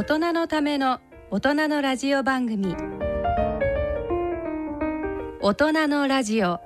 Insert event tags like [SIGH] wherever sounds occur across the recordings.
大人のための大人のラジオ番組。大人のラジオ。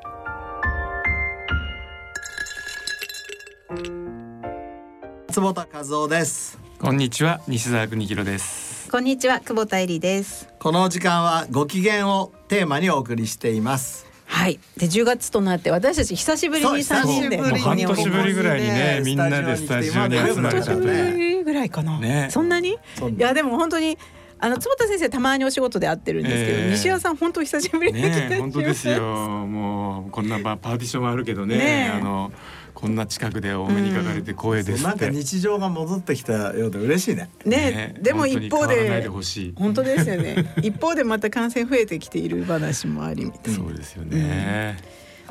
坪田和夫です。こんにちは西澤邦弘です。こんにちは久保田恵里です。この時間はご機嫌をテーマにお送りしています。はい。で10月となって私たち久しぶりに3人で。半年ぶりぐらいにねみんなでスタジオに集まれたと半年ぶいうりぐらいかな、ね。そんなに？いやでも本当にあの坪田先生たまにお仕事で会ってるんですけど、ええ。西谷さん本当久しぶりに来てね本当ですよ。もうこんなパパーティションはあるけどね。ねあのこんな近くでお目にかかれて光栄ですなんかって日常が戻ってきたようで嬉しいね。ねでも一方本当に変わらないででほしい。本当ですよね。一方でまた感染増えてきている話もありみたいな。そうですよね、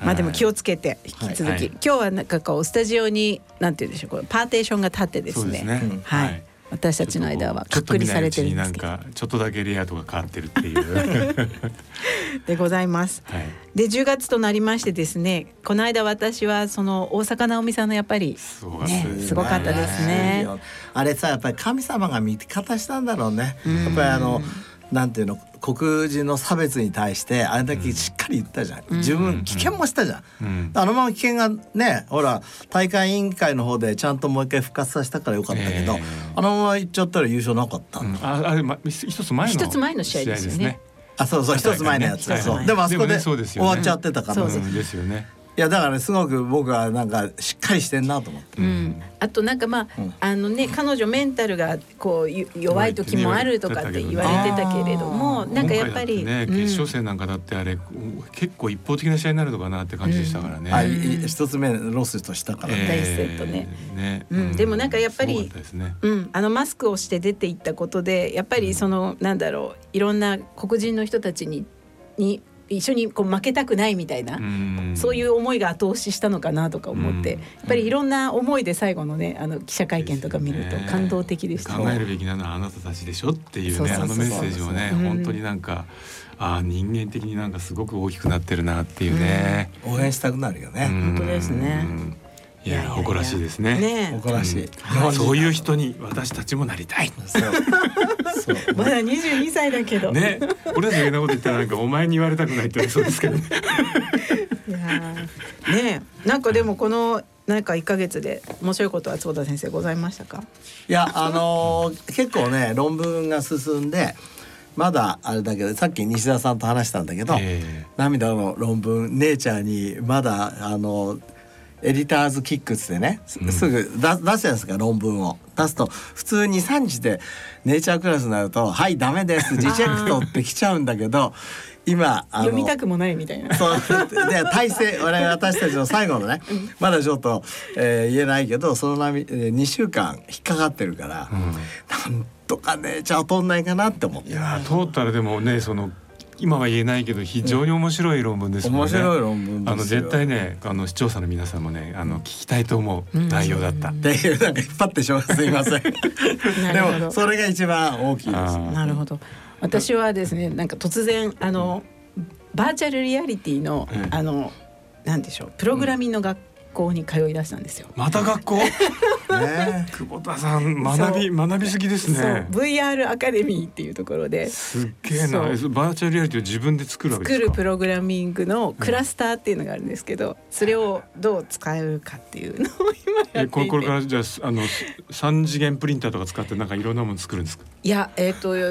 まあでも気ををつけて引き続き、はい今日はなんかこうスタジオになんて言うんでしょうこうパーテーションが立ってですね。ね、うんはい、私たちの間はちょっと隔離されてるんなですけど。んかちょっとだけレイアウトが変わってるっていう。[LAUGHS] でございます。はい。で10月となりましてですねこの間私はその大坂なおみさんのやっぱりすごかったねですすごかったですね。あれさやっぱり神様が味方したんだろうね。やっぱりあのなんていうの黒人の差別に対してあれだけしっかり言ったじゃん、自分棄権もしたじゃん、うん。あのまま棄権がねほら大会委員会の方でちゃんともう一回復活させたからよかったけど、ええ。あのまま行っちゃったら優勝なかったんだ、うん。ああれま一つ前の。一つ前の試合ですよね。あそうそう一つ前のやつ、はいそう。はいでもあそこで終わっちゃってたから、そうですよねいやだからねすごく僕はなんかしっかりしてんなと思って。うん、あとなんかまあ、うん。あのね彼女メンタルがこうゆ弱い時もあるとかって言われてたけれども、なんかやっぱり、ね、決勝戦なんかだってあれ結構一方的な試合になるのかなって感じでしたからね。あいい。一つ目ロスとしたから。ね、第一セットね。ね。うん。でもなんかやっぱりね。うん、あのマスクをして出ていったことでやっぱりそのなんだろういろんな黒人の人たちにに一緒にこう負けたくないみたいな、ん。そういう思いが後押ししたのかなとか思って、うん。やっぱりいろんな思いで最後のねあの記者会見とか見ると感動的でした。考えるべきなのはあなたたちでしょっていうねあのメッセージもねうん。本当になんかあー人間的になんかすごく大きくなってるなっていうね。応援したくなるよね、うん。本当ですねいや誇らしいですね。ね誇らしい、そういう人に私たちもなりたい。そう。[LAUGHS] まだ22歳だけど、ね、俺たちがなこと言ったらなんかお前に言われたくないってそうですけどね。[LAUGHS] いやー。ねなんかでもこのなんか1ヶ月で面白いことは坪田先生ございましたか？いやあのー結構ね論文が進んでまだあれだけどさっき西田さんと話したんだけど、え涙の論文ネイチャーにまだあのエディターズキックスでねすぐ出出すじゃないですか論文を。出すと普通に3日でネイチャークラスになると「はいダメですリジェクト」って来ちゃうんだけど [LAUGHS] 今あの読みたくもないみたいな。そうで体制 [LAUGHS] 我々私たちの最後のねまだちょっと、えー言えないけどその波、えー、2週間引っかかってるから、うん。なんとかねじゃあ取んないかなって思って。いやー通ったらでもねその今は言えないけど非常に面白い論文ですもんね。面白い論文ですよ。あの絶対ねあの視聴者の皆さんもねあの聞きたいと思う内容だった。っていうなんか引っ張ってしまうすいません。[LAUGHS] なでもそれが一番大きいです。なるほど。私はですね、なんか突然あのバーチャルリアリティの、うん。あのなんでしょうプログラミングの学校に通い出したんですよ。また学校？[LAUGHS] ね久保田さん学び学びすぎですそうね。VR アカデミーっていうところですすっげえな。バーチャルリアリティを自分で作るわけで作。るプログラミングのクラスターっていうのがあるんですけど、それをどう使うかっていうのを今やっていて。えこれからじゃああの三次元プリンターとか使ってなんかいろんなもの作るんですか？いやえっ、とい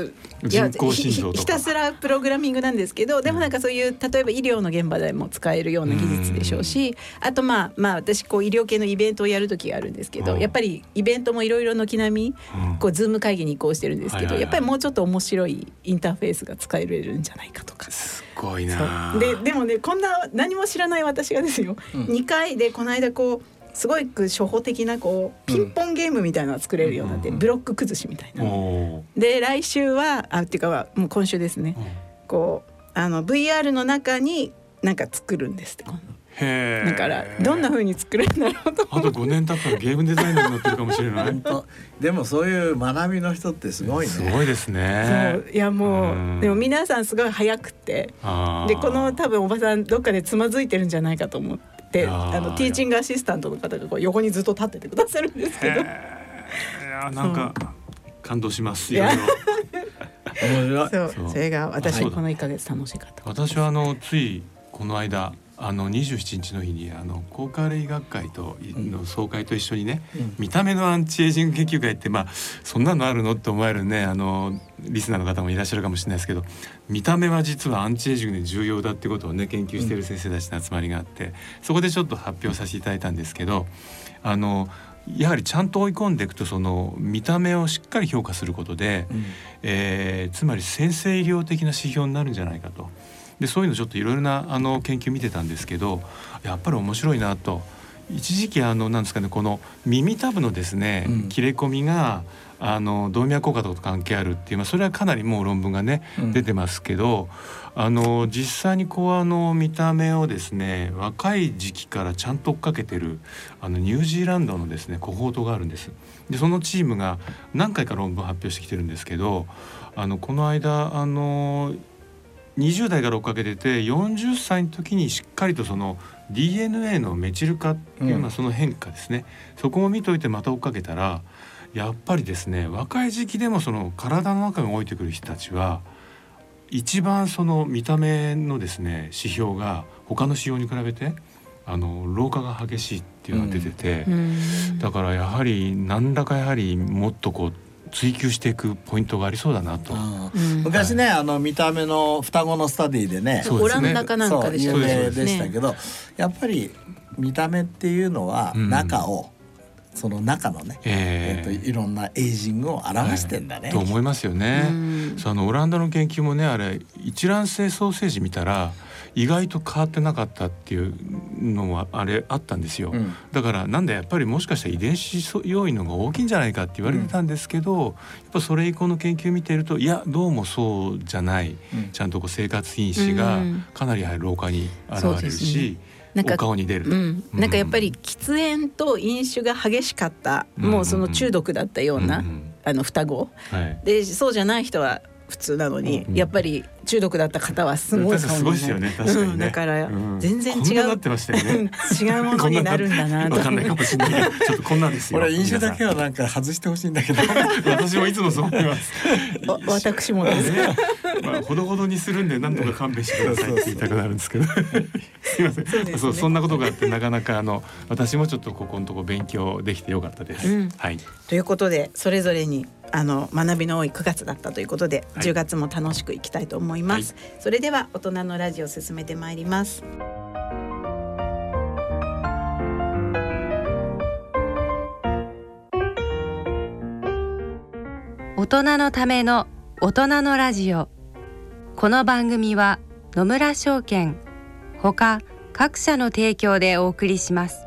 や人工心臓とかひたすらプログラミングなんですけどでもなんかそういう例えば医療の現場でも使えるような技術でしょうしあとまあまあ私こう医療系のイベントをやる時があるんですけどうん。やっぱりイベントもいろいろ軒並みうん。こうズーム会議に移行してるんですけはいはいはい。どやっぱりもうちょっと面白いインターフェースが使えるんじゃないかとか。すごいそなう。ででもねこんな何も知らない私がですよ、うん。2回でこの間こうすごい初歩的なこうピンポンゲームみたいなのを作れるようになって、うん。ブロック崩しみたいな。で来週はあっていうかもう今週ですね、うん。こうあの VR の中になんか作るんですって今。度だからどんな風に作るんだろうとあと5年経ったらゲームデザイナーになってるかもしれない。でもそういう学びの人ってすごいね。すごいですそね。う。いやもう、うん。でも皆さんすごい早くってでこの多分おばさんどっかでつまずいてるんじゃないかと思って。あのティーチングアシスタントの方がこう横にずっと立っててくださるんですけど。いやなんか感動しますいや。いろいろ面白い。そう。そう。それが私はいこの1ヶ月楽しかった私はあのついこの間あの27日の日にあの高カレ医学会との総会と一緒にね、うん。見た目のアンチエイジング研究会ってまあそんなのあるのって思えるねあのリスナーの方もいらっしゃるかもしれないですけど見た目は実はアンチエイジングで重要だってことをね研究している先生たちの集まりがあって、そこでちょっと発表させていただいたんですけどあのやはりちゃんと追い込んでいくとその見た目をしっかり評価することで、うん。えーつまり先生医療的な指標になるんじゃないかとでそういうのちょっといろいろなあの研究見てたんですけどやっぱり面白いなと。一時期あのなんですかねこの耳たぶのですね、うん。切れ込みがあの動脈硬化と関係あるっていう、まあ、それはかなりもう論文がね、うん。出てますけどあの実際にこうあの見た目をですね若い時期からちゃんと追っかけてるあのニュージーランドのですねコホートがあるんです。でそのチームが何回か論文発表してきてるんですけどあのこの間あの20代から追っかけてて40歳の時にしっかりとその DNA のメチル化っていう、うん。まあその変化ですね。そこを見といてまた追っかけたらやっぱりですね若い時期でもその体の中に置いてくる人たちは一番その見た目のですね指標が他の指標に比べてあの老化が激しいっていうのが出てて、うん。だからやはり何らかやはりもっとこう追求していくポイントがありそうだなと。昔ねあの見た目の双子のスタディでね。そうですね。オランダかなんかでしたそう有ね名でしたけどやっぱり見た目っていうのはうん。中を、その中のね、ええ。ー、といろんなエイジングを表してんだね。と思いますよね。うん。そのオランダの研究もねあれ一卵性ソーセージ見たら意外と変わってなかったっていうのもあれあったんですよ。うん。だからなんでやっぱりもしかしたら遺伝子要因の方が大きいんじゃないかって言われてたんですけど、やっぱそれ以降の研究見てるといやどうもそうじゃない。うん。ちゃんとこう生活因子がうん。かなり老化に現れるし、なんかお顔に出ると。うん、なんかやっぱり喫煙と飲酒が激しかった、うん。もうその中毒だったような、うんうん。あの双子。はい。でそうじゃない人は普通なのに、うん。やっぱり中毒だった方はすごい確か顔になる。にすごいですよね。確かにね、うんだからうん。全然違う。こんななってましたよね。[LAUGHS] 違うものになるんだなと。わかんないかもしれないけど。ちょっとこん。なんですよ俺飲酒だけ皆はなんか外してほしいんだけど。[LAUGHS] 私もいつもそう思います。わ私もです。ねまあほどほどにするんで何とか勘弁してくださいって言いたくなるんですけど。[LAUGHS] すいません。そうね。そうそんなことがあってなかなかあの私もちょっとここのとこ勉強できてよかったです、うん。はい。ということでそれぞれにあの学びの多い9月だったということで、はい。10月も楽しくいきたいと思います、それでは大人のラジオ進めてまいります。大人のための大人のラジオ。この番組は野村証券ほか各社の提供でお送りします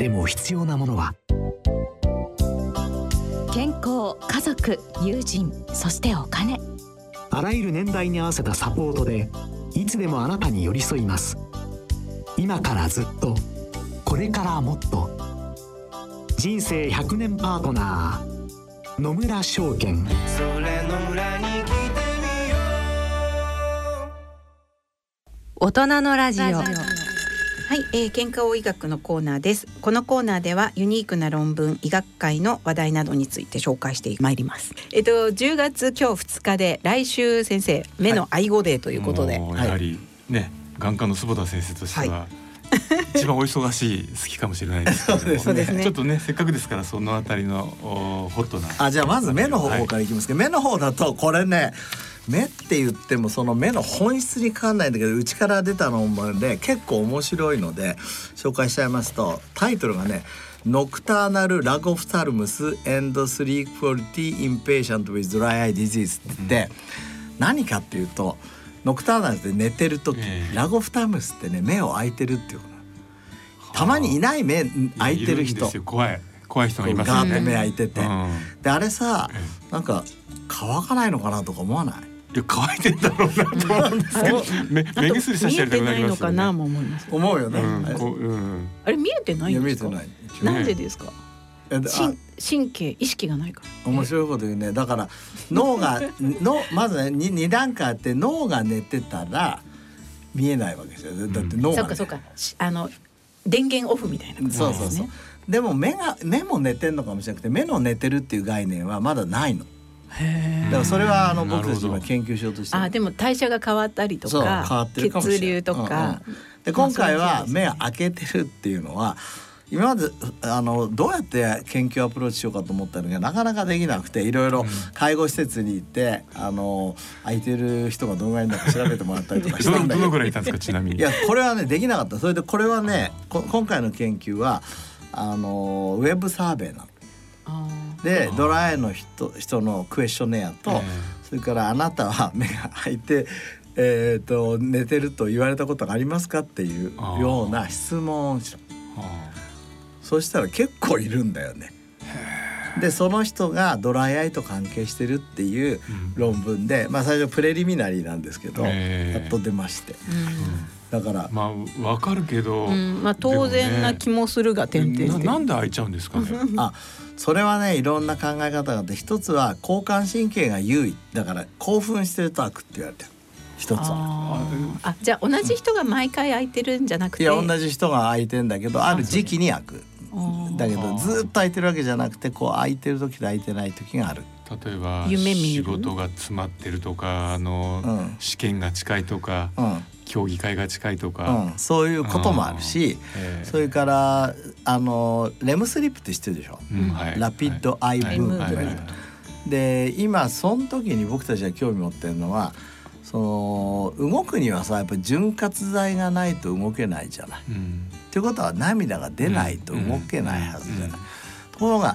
でも必要なものは。健康家族友人そしてお金。あらゆる年代に合わせたサポートでいつでもあなたに寄り添います。今からずっとこれからもっと。人生100年パートナー野村証券。大人のラジオはい、えー、健康医学のコーナーです。このコーナーではユニークな論文医学会の話題などについて紹介してまいります。えっと10月今日2日で来週先生目の愛護デーということで、もうやはりね、眼科の坪田先生としては、[LAUGHS] 一番お忙しい好きかもしれないですけれども。[LAUGHS] そうですね。ちょっとねせっかくですからそのあたりのおホットな。あじゃあまず目の方からいきますけど、目の方だとこれね目って言ってもその目の本質にかかんないんだけどうちから出た論文で結構面白いので紹介しちゃいますとタイトルがね「ノクターナル・ラゴフタルムス and Sleep Quality in Patient with Dry Eye Disease」って言って、何かっていうとノクターナルって寝てる時、ええ。ラゴフタルムスってね目を開いてるっていうたまにいない目開いてる人。怖い。怖い人がいますよね。ガーって目開いてて、うん。であれさえなんか乾かないのかなとか思わないい？や乾いてんだろうなと思うんですけど [LAUGHS] 目目薬さしてやりたくなり見えてないのますよねかなも思います。思うよね、うんあれこううんあれ見えてないいやんですか？見えてないなんでですか？神神経意識がないから。面白いこと言うねだから脳が [LAUGHS] のまずね 2, 段階あって脳が寝てたら見えないわけですよだって脳が、ねそうかそうか。しあの電源オフみたいなことですね。そうそうそうでも目が目も寝てんのかもしれなくて目の寝てるっていう概念はまだないのだからそれはあのうん。僕たち今研究しようとしてる。あでも代謝が変わったりとそう変わかってるかもしれない。血流とか、うんうん。で今回は目を開けてるっていうのは今まであのどうやって研究アプローチしようかと思ったのがなかなかできなくていろいろ介護施設に行ってあの空いてる人がどのぐらいいるのか調べてもらったりとかしたんだけど。どのぐらいいたんですかちなみに。いやこれはねできなかった。それでこれはねこ今回の研究はあのウェブサーベイなの。あでドライアイの人人のクエスチョネアと、えそれからあなたは目が開いて、えー、と寝てると言われたことがありますかっていうような質問をした。あそしたら結構いるんだよね。でその人がドライアイと関係してるっていううん。論文で、まあ最初プレリミナリーなんですけど、えー。やっと出まして。だからーまあわかるけど、うん、うん、まあ当然な気もするが点々点ななんで開いちゃうんですかね。あそれはねいろんな考え方があって一つは交感神経が優位。だから興奮してると開くって言われてる。一つは。あじゃあ同じ人が毎回空いてるんじゃなくて？いや同じ人が空いてんだけどある時期に開く。だけどずっと空いてるわけじゃなくてこう空いてる時と空いてない時がある。例えば夢見る？仕事が詰まってるとかあの、うん。試験が近いとかうん。競技会が近いとうか、ん、そういうこともあるしえーそれからあのレムスリップって知ってるでしょ、うんはい。ラピッドアイブーム。はい。はい。はい。で今その時に僕たちが興味持ってるのはその動くにはさやっぱり潤滑剤がないと動けないじゃない。うん。っていうことは涙が出ないと動けないはずじゃない。うん。ところが、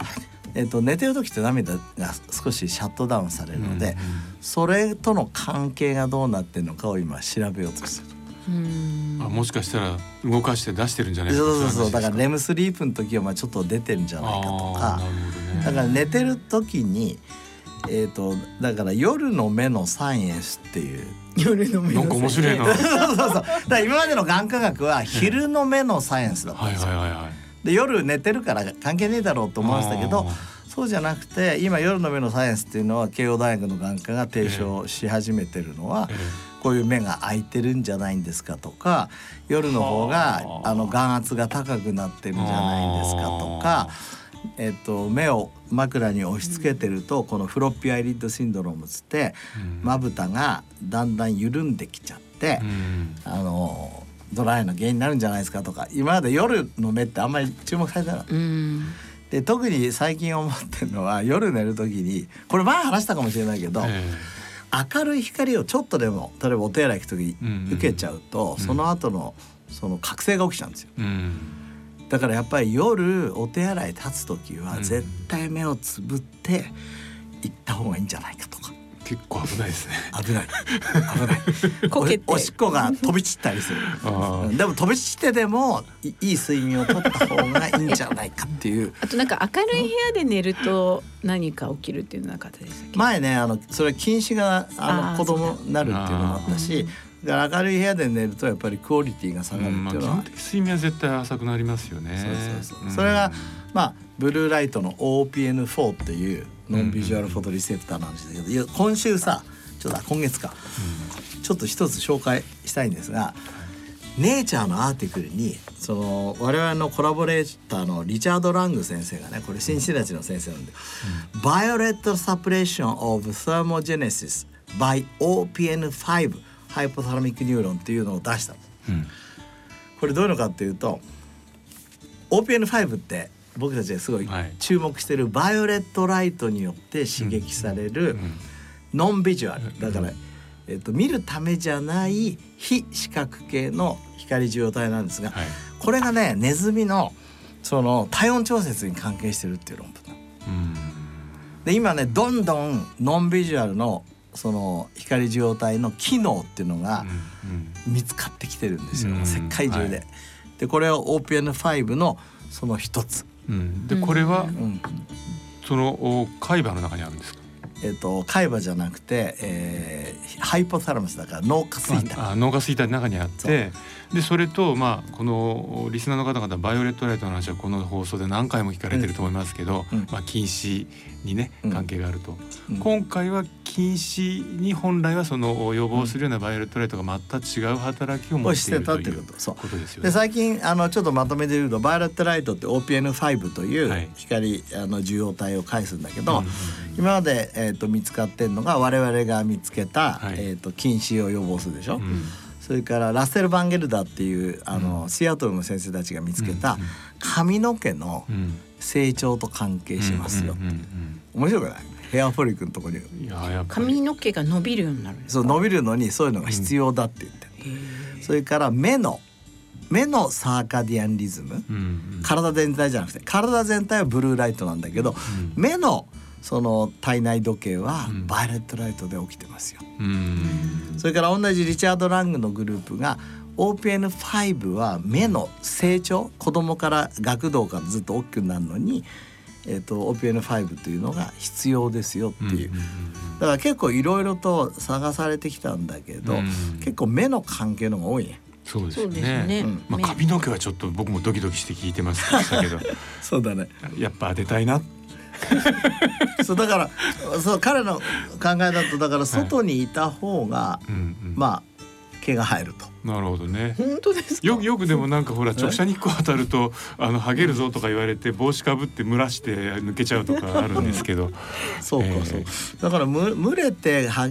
えっと寝てる時って涙が少しシャットダウンされるので、それとの関係がどうなってるのかを今調べようとしてる。うんあもしかしたら動かして出してるんじゃないそうかそうそうだからレムムスリープの時はまあちょっと出てるんじゃないかとかなるほどねだから寝てる時にえー、とだから夜の目のサイエンスっていう夜の目なんか面白いな。は [LAUGHS] いそうそうそうだから今までの眼科学は昼の目のサイエンスだったんはいですよ。はいはい。で夜寝てるから関係ねえだろうと思ってたけどあそうじゃなくて今夜の目のサイエンスっていうのは慶応大学の眼科が提唱し始めてるのは、ーえ。こういう目が開いてるんじゃないんですかとか夜の方がはああの眼圧が高くなってるんじゃないんですかとか、えっと、目を枕に押し付けてるとこのフロッピーアイリッドシンドロームつってうん。まぶたがだんだん緩んできちゃってあのドライの原因になるんじゃないですかとか今まで夜の目ってあんまり注目されてなかった。うん。で特に最近思ってるのは夜寝る時にこれ前話したかもしれないけど、え明るい光をちょっとでも例えばお手洗い行く時に受けちゃうと、うん。その後のその覚醒が起きちゃうんですよ。ーうん。だからやっぱり夜お手洗い立つ時はうん。絶対目をつぶって行った方がいいんじゃないかとか結構危ないですね。危ない。危ない。[LAUGHS] こけて。おおしっこが飛び散ったりする。あうんでも飛び散ってでもいいい睡眠をとった方がいいんじゃないかっていう。あとなんか明るい部屋で寝ると何か起きるっていうのなかったでしたっけ？前ねあのそれ禁止があの子供になるっていうのもあったしだ。から明るい部屋で寝るとやっぱりクオリティが下がるうんまあ、っていうのは、基本的に睡眠は絶対浅くなりますよね。そうそうそう。んそれがまあブルーライトの OPN4 っていうノンビジュアルフォトリセプターなんですけど、いや今週さちょっとあ今月か。ちょっと一つ紹介したいんですが「ネイチャー」のアーティクルにその我々のコラボレーターのリチャード・ラング先生がねこれシンシナチの先生なんで「Violet Suppression of Thermogenesis by OPN5 Hypothalamic Neuron」っていうのを出した。のうん。これどういうのかっていうと OPN5 って僕たちがすごいはい。注目してるバイオレットライトによって刺激されるうんノンビジュアル。だから、えっと見るためじゃない非視覚系の光受容体なんですが、はい。これがねネズミのその体温調節に関係してるっていう論文で今ねどんどんノンビジュアルのその光受容体の機能っていうのがうん見つかってきてるんですよ、うん世界中で。はい。でこれは OPN5 のその一つ。うん。うんでこれはうん。そのお海馬の中にあるんですか？えっと海馬じゃなくて、えー hypothalamus だから脳下垂体。あ脳下垂体の中にあってでそれとまあこのリスナーの方々バイオレットライトの話はこの放送で何回も聞かれてると思いますけど、うん。まあ近視にねうん。関係があると、うん。今回は近視に本来はその予防するようなバイオレットライトが全く違う働きを持をっているしてたってといいううことですよね。で最近あのちょっとまとめて言うとバイオレットライトって OPN5 といはい。う光、あの受容体を介すんだけど、うん今まで、えー、と見つかってるのが我々が見つけた、はい。えー、と近視を予防するでしょ、うんそれからラッセル・バンゲルダっていうあの、シアトルの先生たちが見つけた髪の毛のうん。成長と関係しますよ、うんうん。面白くない？ヘアフォリックのところに髪の毛が伸びるようになるそう伸びるのにそういうのが必要だって言って。る、それから目の目のサーカディアンリズム、うんうん。体全体じゃなくて体全体はブルーライトなんだけど、うん。目のその体内時計はうん。バイオレットライトで起きてますよ。うん。それから同じリチャード・ラングのグループが OPN5 は目の成長子供から学童からずっと大きくなるのに、えー、と OPN5 というのが必要ですよっていう、うんうんだから結構いろいろと探されてきたんだけど、うん。結構目の関係の方が多いね。そうですね。ね。うん。まあ目。髪の毛はちょっと僕もドキドキして聞いてましたけど。[LAUGHS] そうだね。やっぱ当てたいな。[LAUGHS] そうだからそう彼の考えだとだから外にいた方が、うんうん。まあ毛が生えると。なるほどね本当ですか？よよくでもなんかほら直射日光当たるとあのハゲるぞとか言われて帽子かぶって蒸らして抜けちゃうとかあるんですけど [LAUGHS] そうかえーそう、だからむ蒸れては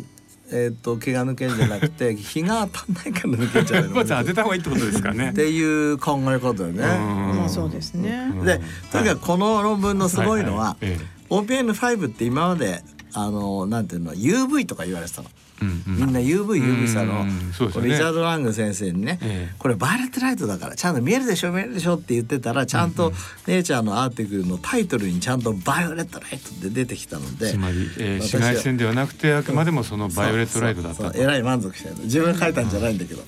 えっ、と毛が抜けるんじゃなくて [LAUGHS] 日が当たんないから抜けちゃうの [LAUGHS] まず当てた方がいいってことですかねっ。ていう考え方よね。まあそうですね。うんでとにかくこの論文のすごいのはええ OPN5 って今まであのなんていうの UV とか言われてたの。みんな UV、UV したの、うん。そうですよね。リチャード・ラング先生にね、ええ。これバイオレットライトだからちゃんと見えるでしょ見えるでしょって言ってたらちゃんと「ネイチャー」の article のタイトルにちゃんと「バイオレットライト」って出てきたのでつまり、えー、紫外線ではなくてあくまでもそのバイオレットライトだったえらい満足してる。自分が書いたんじゃないんだけど、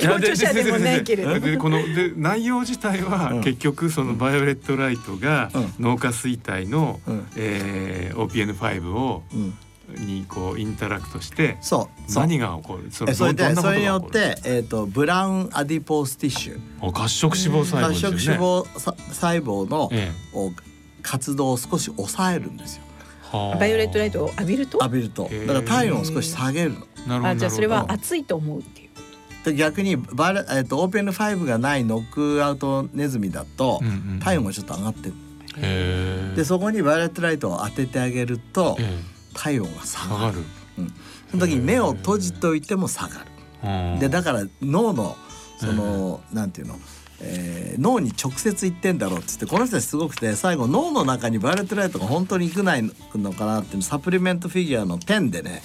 共著者でもないけれどでこので内容自体は、うん。結局そのバイオレットライトがうん。脳下垂体の、うん。えー OPN5 をうん、にこう interact してそう何が起こる？そえそれでそれによって、えー、と brown adipose tissue。お褐色脂肪細胞ね。色脂肪さ細胞の、えを活動を少し抑えるんですよ。バイオレットライトを浴びると？浴びると。だから体温を少し下げるの。なるほどあじゃあそれは暑いと思うっていう。で逆にバえー、と OPN5 がないノックアウトネズミだと、ほどうんうん。体温がちょっと上がってる。へえでそこにバイオレットライトを当ててあげるとえ体温が下がる。え下がる。その時に目を閉じておいても下がる。うん。でだから脳のその、なんていうの、えー脳に直接行ってんだろうっつってこの人たちすごくて最後脳の中にバイオレットライトが本当に行くないのかなっていうの supplement figure の ten でね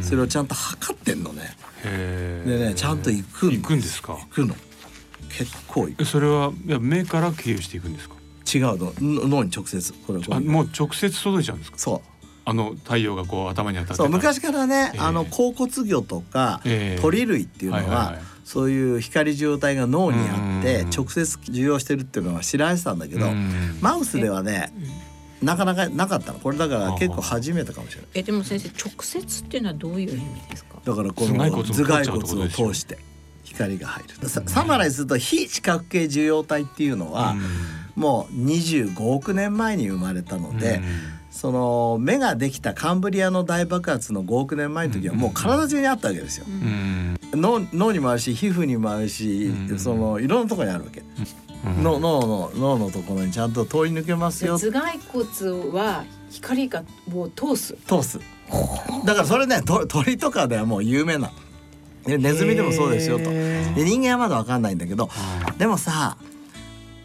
それをちゃんと測ってんのね。へえでねちゃんと行くん行くんですか？行くの。結構行く。えそれはいや目から経由していくんですか？違うの。の脳に直接これもう直接届いちゃうんですか？そうあの太陽がこう頭に当たってそう昔からね、ええ。あの甲骨魚とか、ええ。鳥類っていうのは,、はいはいはい。そういう光受容体が脳にあってうん直接受容してるっていうのは知られてたんだけど、うんマウスではねなかなかなかったの。これだから結構初めてかもしれない。えでも先生直接っていうのはどういう意味ですか？だからこの頭蓋骨を通して光が入る。さサマライズすると非視覚系受容体っていうのは、もう25億年前に生まれたので、その目ができたカンブリアの大爆発の5億年前の時はもう体中にあったわけですよ。うん。脳脳にもあるし皮膚にもあるし、うんそのいろんなところにあるわけ、うんの脳の脳のところにちゃんと通り抜けますよ。頭蓋骨は光がを通す。通す。だからそれねと鳥とかではもう有名な。でネズミでもそうですよと。で人間はまだ分かんないんだけどでもさ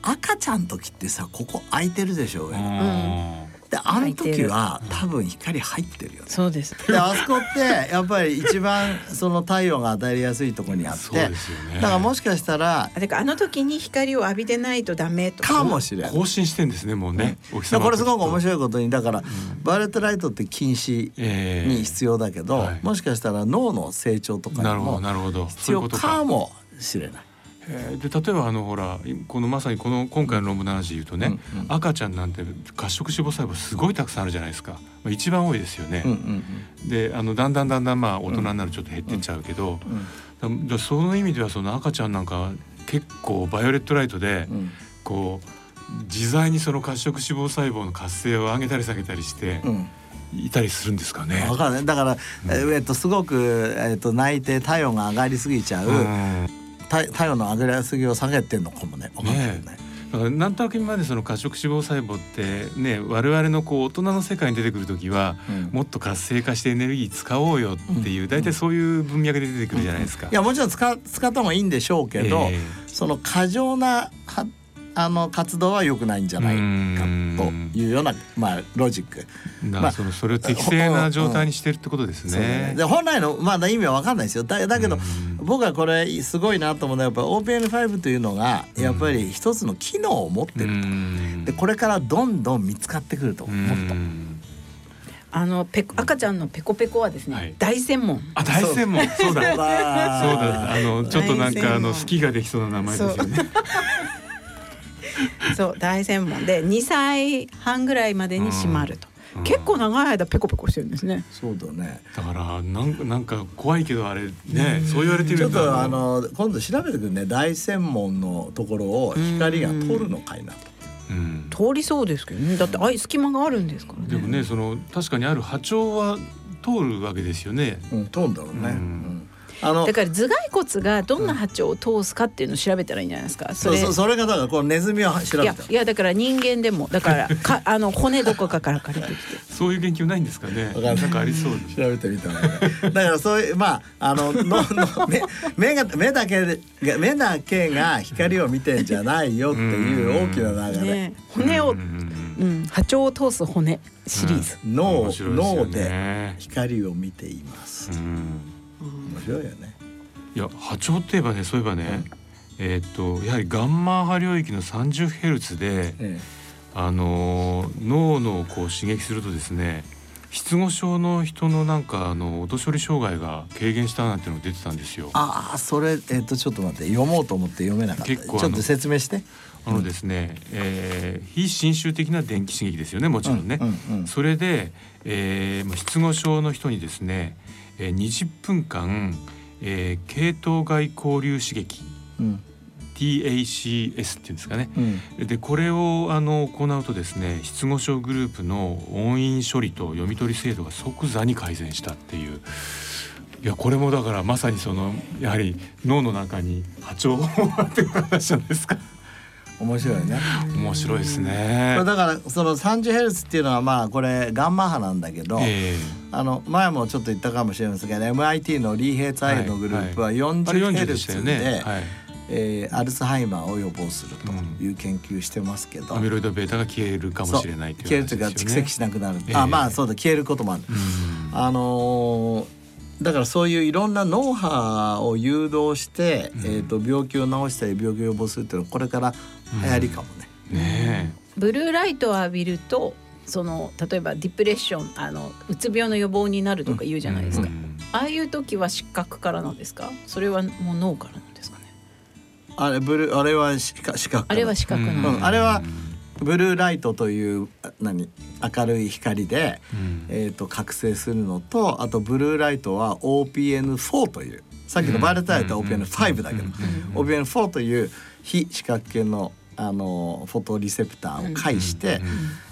赤ちゃんの時ってさここ開いてるでしょ上。うんってあの時は多分光入ってるよね。そうです。であそこってやっぱり一番 [LAUGHS] その太陽が当たりやすいところにあって、そうですよねだからもしかしたらだからあの時に光を浴びてないとダメとかもしれない。更新してんですねもうね。これすごく面い。白いことにだから、バイオレットライトって禁止ええに必要だけど、はいもしかしたら脳の成長とかになるほどもなるほど。必要かもしれない。えーで例えばあのほらこのまさにこの今回の論文の話で言うとね、うんうん。赤ちゃんなんて褐色脂肪細胞すごいたくさんあるじゃないですか、まあ、一番多いですよね。うんうんであのだんだんだんだんまあ大人になるとちょっと減ってっちゃうけど、だだその意味ではその赤ちゃんなんか結構バイオレットライトでうん。こう自在にその褐色脂肪細胞の活性を上げたり下げたりしてうん。うんいたりするんですかね。わかだから、えっとすごくえっと泣いて体温が上がりすぎちゃう、うん体体温の上がりすぎを下げてんのかもね。わかんないよね。だからなんとなく今までその褐色脂肪細胞ってね我々のこう大人の世界に出てくる時はうん。もっと活性化してエネルギー使おうよっていう大体そういう文脈で出てくるじゃないですか。いやもちろん使使った方がいいんでしょうけど、えその過剰なはあの活動は良くないんじゃないかというようなまあロジック。えだかまあらそのそれを適正な状態にしてるってことですそうだね。ね。で本来のまだ意味は分かんないですよ。だだけど、うん。僕はこれすごいなと思うのはやっぱ OPN5 というのがやっぱり一つの機能を持ってると、うん。でこれからどんどん見つかってくると思っと。うん。あのペコ赤ちゃんのペコペコはですね、はい。大専門。あ大専門。そう。だそうだ。だあのちょっとなんかあの好きができそうな名前ですよね。そう大専門で2歳半ぐらいまでに閉まると、うん結構長い間ペコペコしてるんですね。そうだねだからなんかなんか怖いけどあれねそう言われてみちょっるととあの今度調べてくるね大専門のところを光が通るのかいなと。うん通りそうですけどね。だってあい隙間があるんですからね。でもねその確かにある波長は通るわけですよね。うん、通るんだろうね。うんだから頭蓋骨がどんな波長を通すかっていうのを調べたらいいんじゃないですか。それそうそうそれがだからこのネズミを調いやべた。いやだから人間でもだから [LAUGHS] かあの骨どこかから借りてきて。そういう研究ないんですかね。わかんなんかありそうです。調べてみたらね。だからそういうまああののの目 [LAUGHS] 目が目だけで目だけが光を見てんじゃないよっていう大きな流れ。ね骨を、ううんん、波長を通す骨シリーズ。脳面白いですよ脳でね。光を見ています。うん面白いよね。いや波長って言えばねそういえばね、えーっとやはりガンマ波領域の30ヘルツで、えあのー脳のこう刺激するとですね失語症の人のなんかあの音処理障害が軽減したなんていうのが出てたんですよ。ああそれえっ、とちょっと待って読もうと思って読めなかった。結構ちょっと説明して。あのですね、えー非侵襲的な電気刺激ですよねもちろんね。うんうんうんそれで、えー、まあ失語症の人にですね、えー、20分間、えー、系統外交流刺激うん TACS っていうんですかね。うんでこれをあの行うとですね失語症グループの音韻処理と読み取り精度が即座に改善したっていう。いやこれもだからまさにそのやはり脳の中に波長をあっていう話じゃないですか。面白いね。面白いですこねれ。だからその30ヘルツっていうのはまあこれガンマ波なんだけど、えあの前もちょっと言ったかもしれませんけど MIT のリーヘイツアイのグループはえあれ40 40ヘルでしたよツで、ね。はい。えーアルツハイマーを予防するという研究してますけど、アミロイドベータが消えるかもしれないという消えるというか蓄積しなくなる、ええ。あまあそうだ。消えることもある、うん。あのーだからそういういろんな脳波を誘導して、うん。えー、と病気を治したり病気を予防するっていうのはこれから流行りかもね。ねブルーライトを浴びるとその例えばディプレッションあのうつ病の予防になるとか言うじゃないですか、うん。ああいう時は視覚からなんですか？それはもう脳からなんですかね？あれブルーあれは視覚。視覚あれは視覚なうん。あれはブルーライトというあ何？明るい光で、うん。えー、と覚醒するのとあとブルーライトは OPN4 という。さっきのバイオレットライトは OPN5 だけど、OPN4 という非視覚系のあのフォトリセプターを介して、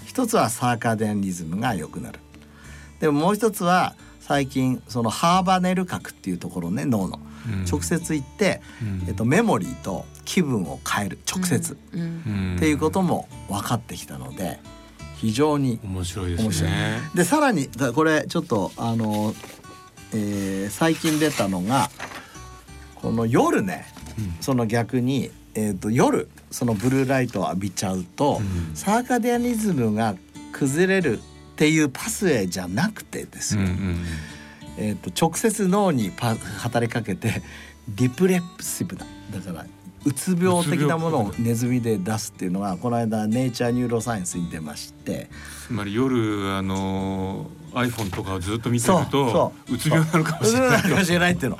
一つはサーカデンリズムが良くなる。でももう一つは最近そのハーバネル核っていうところね脳の、うん。直接行って、うん。えっと、メモリーと気分を変える。直接、っていうことも分かってきたので非常に面白いで面白い。すね。でさらにだこれちょっとあの、えー最近出たのがこの夜ね、その逆に、えー、と夜そのブルーライトを浴びちゃうと、うん。サーカディアニズムが狂崩れるっていうパスウェイじゃなくてですよ、うんうんえー、と直接脳にパ働きかけてディプレプシブだだからうつ病的なものをネズミで出すっていうのはこの間ネイチャーニューロサイエンスに出まして。つまり夜あの iPhone とかをずっと見てるとそうう。つ病になるかもしれうつ病ないなのかもしれないっていうの。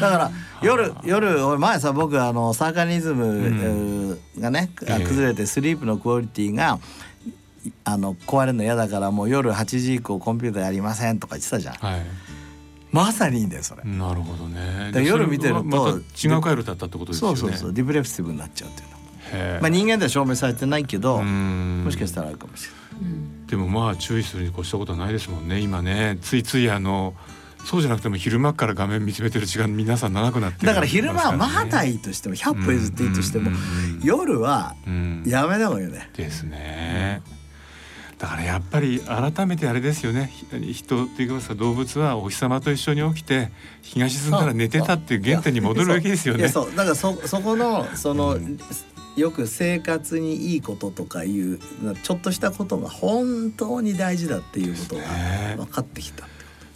だから夜夜俺前さ僕あのサーカニズムん。がね、あええ。崩れてスリープのクオリティがあの壊れるの嫌だからもう夜8時以降コンピューターやりませんとか言ってたじゃん。はい。まさにいいんだよそれ、なるほどね。で夜見てるとま違う回路だったってことですよね。そうそうそうディプレプシブになっちゃうっていうの。まあ人間では証明されてないけどうん。もしかしたらあるかもしれないでもまあ注意するに越したことはないですもんね今ね。ついついあのそうじゃなくても昼間から画面見つめてる時間皆さん長くなってるだから昼間はまだだいいとしても100歩譲っていいとしても夜はうんやめた方がいいよね。ですね。だからやっぱり改めてあれですよね。ひ人っていうか動物はお日様と一緒に起きて日が沈んだら寝てたっていう原点に戻るわけですよね。そう。だからそそこのその、うんよく生活にいいこととかいうちょっとしたことが本当に大事だっていうことがね。分かってきた。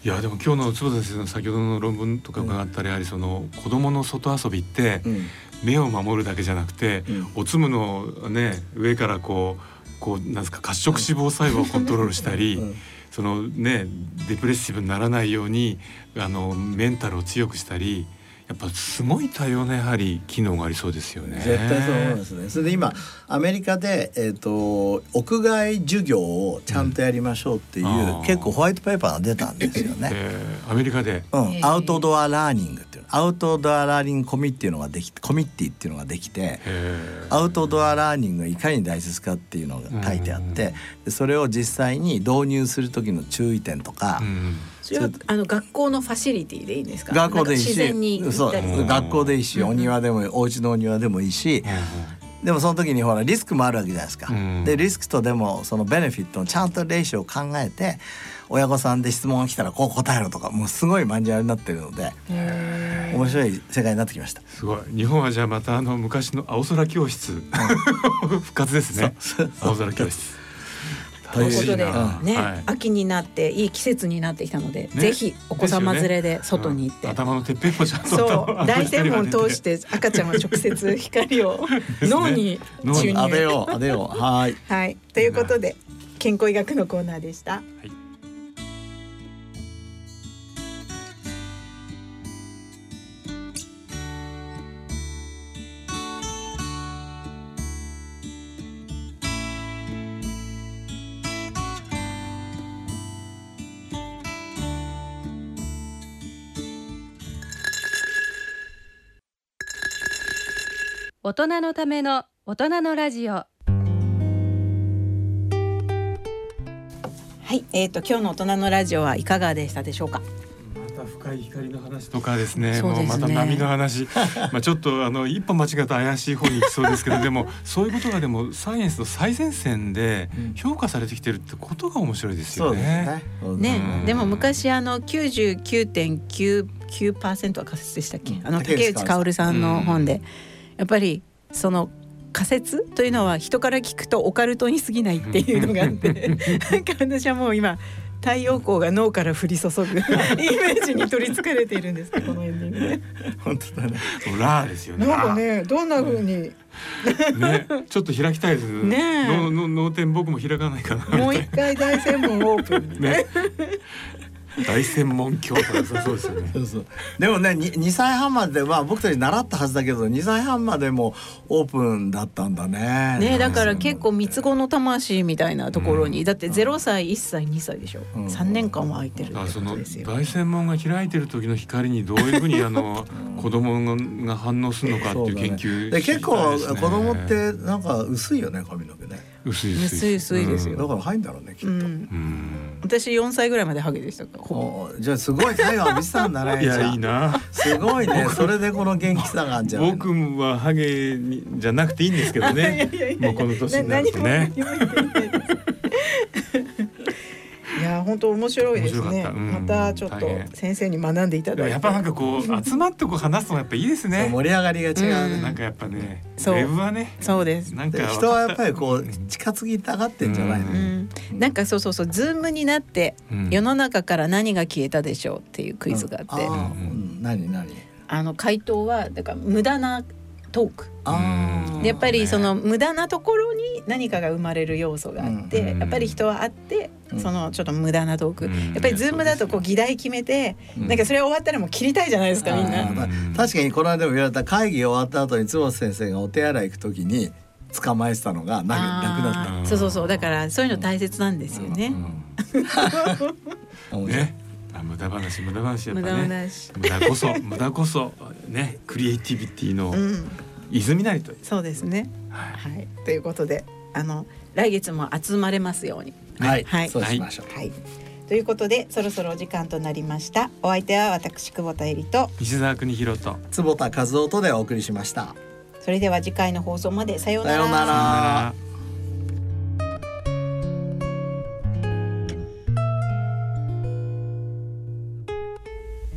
いやでも今日の坪田先生の先ほどの論文とか伺ったらやはりその子供の外遊びってうん。目を守るだけじゃなくて、うん。おつむのね上からこうこうなんですか褐色脂肪細胞をコントロールしたり、うん。そのねデプレッシブにならないようにあのメンタルを強くしたりやっぱすごい多様なやはり機能がありそうですよね。絶対そう思いますね。それで今アメリカでえっ、と屋外授業をちゃんとやりましょうっていう、うん結構ホワイトペーパーが出たんですよね。えーアメリカでうんアウトドアラーニングっていうアウトドアラーニングコミっていうのができコミッティっていうのができて。えアウトドアラーニングがいかに大切かっていうのが書いてあって、でそれを実際に導入する時の注意点とか、うんそれはあの学校のファシリティでいいんですか？学校でいいし自然に行そうったり。うん学校でいいし、うんお庭でもいいお家のお庭でもいいし、でもその時にほらリスクもあるわけじゃないですか。うん。でリスクとでもそのベネフィットのちゃんとレーションを考えて親御さんで質問が来たらこう答えろとかもうすごいマニュアルになってるので面白い世界になってきました。すごい。日本はじゃあまたあの昔の青空教室。[LAUGHS] 復活ですね。青空教室ということで、ね、はい。秋になっていい季節になってきたので、ね。ぜひお子様連れで外に行って、う。ん頭のてっぺんもちゃんとそう大専門を通してて赤ちゃんは直接光を [LAUGHS] 脳に注入。あべようあべよう。はーい。はい。ということで健康医学のコーナーでした。大人のための大人のラジオ。はい、えっ、と今日の大人のラジオはいかがでしたでしょうか？また深い光の話とかですね。そうですね。もうまた波の話。[LAUGHS] まあちょっとあの一歩間違った怪しい方に行きそうですけどでもそういうことがでもサイエンスの最前線で評価されてきてるってことが面白いですそうですよね。ね。ねうん、でも昔あの九十九点九九パーセントは仮説でしたっけ？うん。あの竹内薫さん。の本で、やっぱりその仮説というのは人から聞くとオカルトに過ぎないっていうのがあって、[LAUGHS] なんか私はもう今太陽光が脳から降り注ぐイメージに取り憑かれているんですこのエンディングで。本当だね。ラーですよね。なんかねどんな風にね、ちょっと開きたいです。[LAUGHS] ね脳天僕も開かないかな。もう一回大専門オープンにね。大専門教とかそうそうですよね。[LAUGHS] そうそう。でもねに2歳半までまあ僕たち習ったはずだけど2歳半までもオープンだったんだね。ねだから結構三つ子の魂みたいなところに、だって0歳1歳2歳でしょ、うん。3年間は空いてるってあそのことですよ。大専門が開いてる時の光にどういうふうにあの [LAUGHS] 子供が反応するのかっていう研究で結構知りたいですね。子供ってなんか薄いよね髪の毛ね。薄い薄い薄いですよ。だから入んだろうねきっと。うん、うん私4歳ぐらいまでハゲでしたじゃあすごい太陽浴びてたんだね。いやじゃあいいな。すごいね。それでこの元気さがあんじゃ。僕はハゲにじゃなくていいんですけどね。[LAUGHS] もうこの年になるとねな何も言われていないですいや本当面白いですね。うん。またちょっと先生に学んでいただいて。やっぱなんかこう集まってこう話すのがやっぱいいですそうね。盛り上がりが違うね、うん。なんかやっぱね、ウそう。ェブはね、そうです。なんかで人はやっぱりこう近づきたがってんじゃないの、ううん、なんかそうそうそうズームになってうん。世の中から何が消えたでしょうっていうクイズがあって、何何？あの回答はだから無駄なトーク。やっぱりその無駄なところに何かが生まれる要素があって、うん。やっぱり人はあってうん。そのちょっと無駄なトーク、うん。やっぱりズームだとこう議題決めて、うん。なんかそれ終わったらもう切りたいじゃないですかみんな。まあ確かにこの間も言われた会議終わった後に坪田先生がお手洗い行く時に捕まえてたのがなくなくなっうんそうそうそう。だからそういうの大切なんですよね。ね、[LAUGHS] あ無駄話無駄話やっ無駄ぱね。話。無駄こそ [LAUGHS] 無駄こそねクリエイティビティのうん、泉なりと。そうですね。はいはい、ということであの来月も集まれますように。はい、はいそうしましょう、はい。ということでそろそろお時間となりました。お相手は私久保田恵里と西澤邦弘と。坪田和夫とでお送りしましたそれでは次回の放送まで。さようならさようなら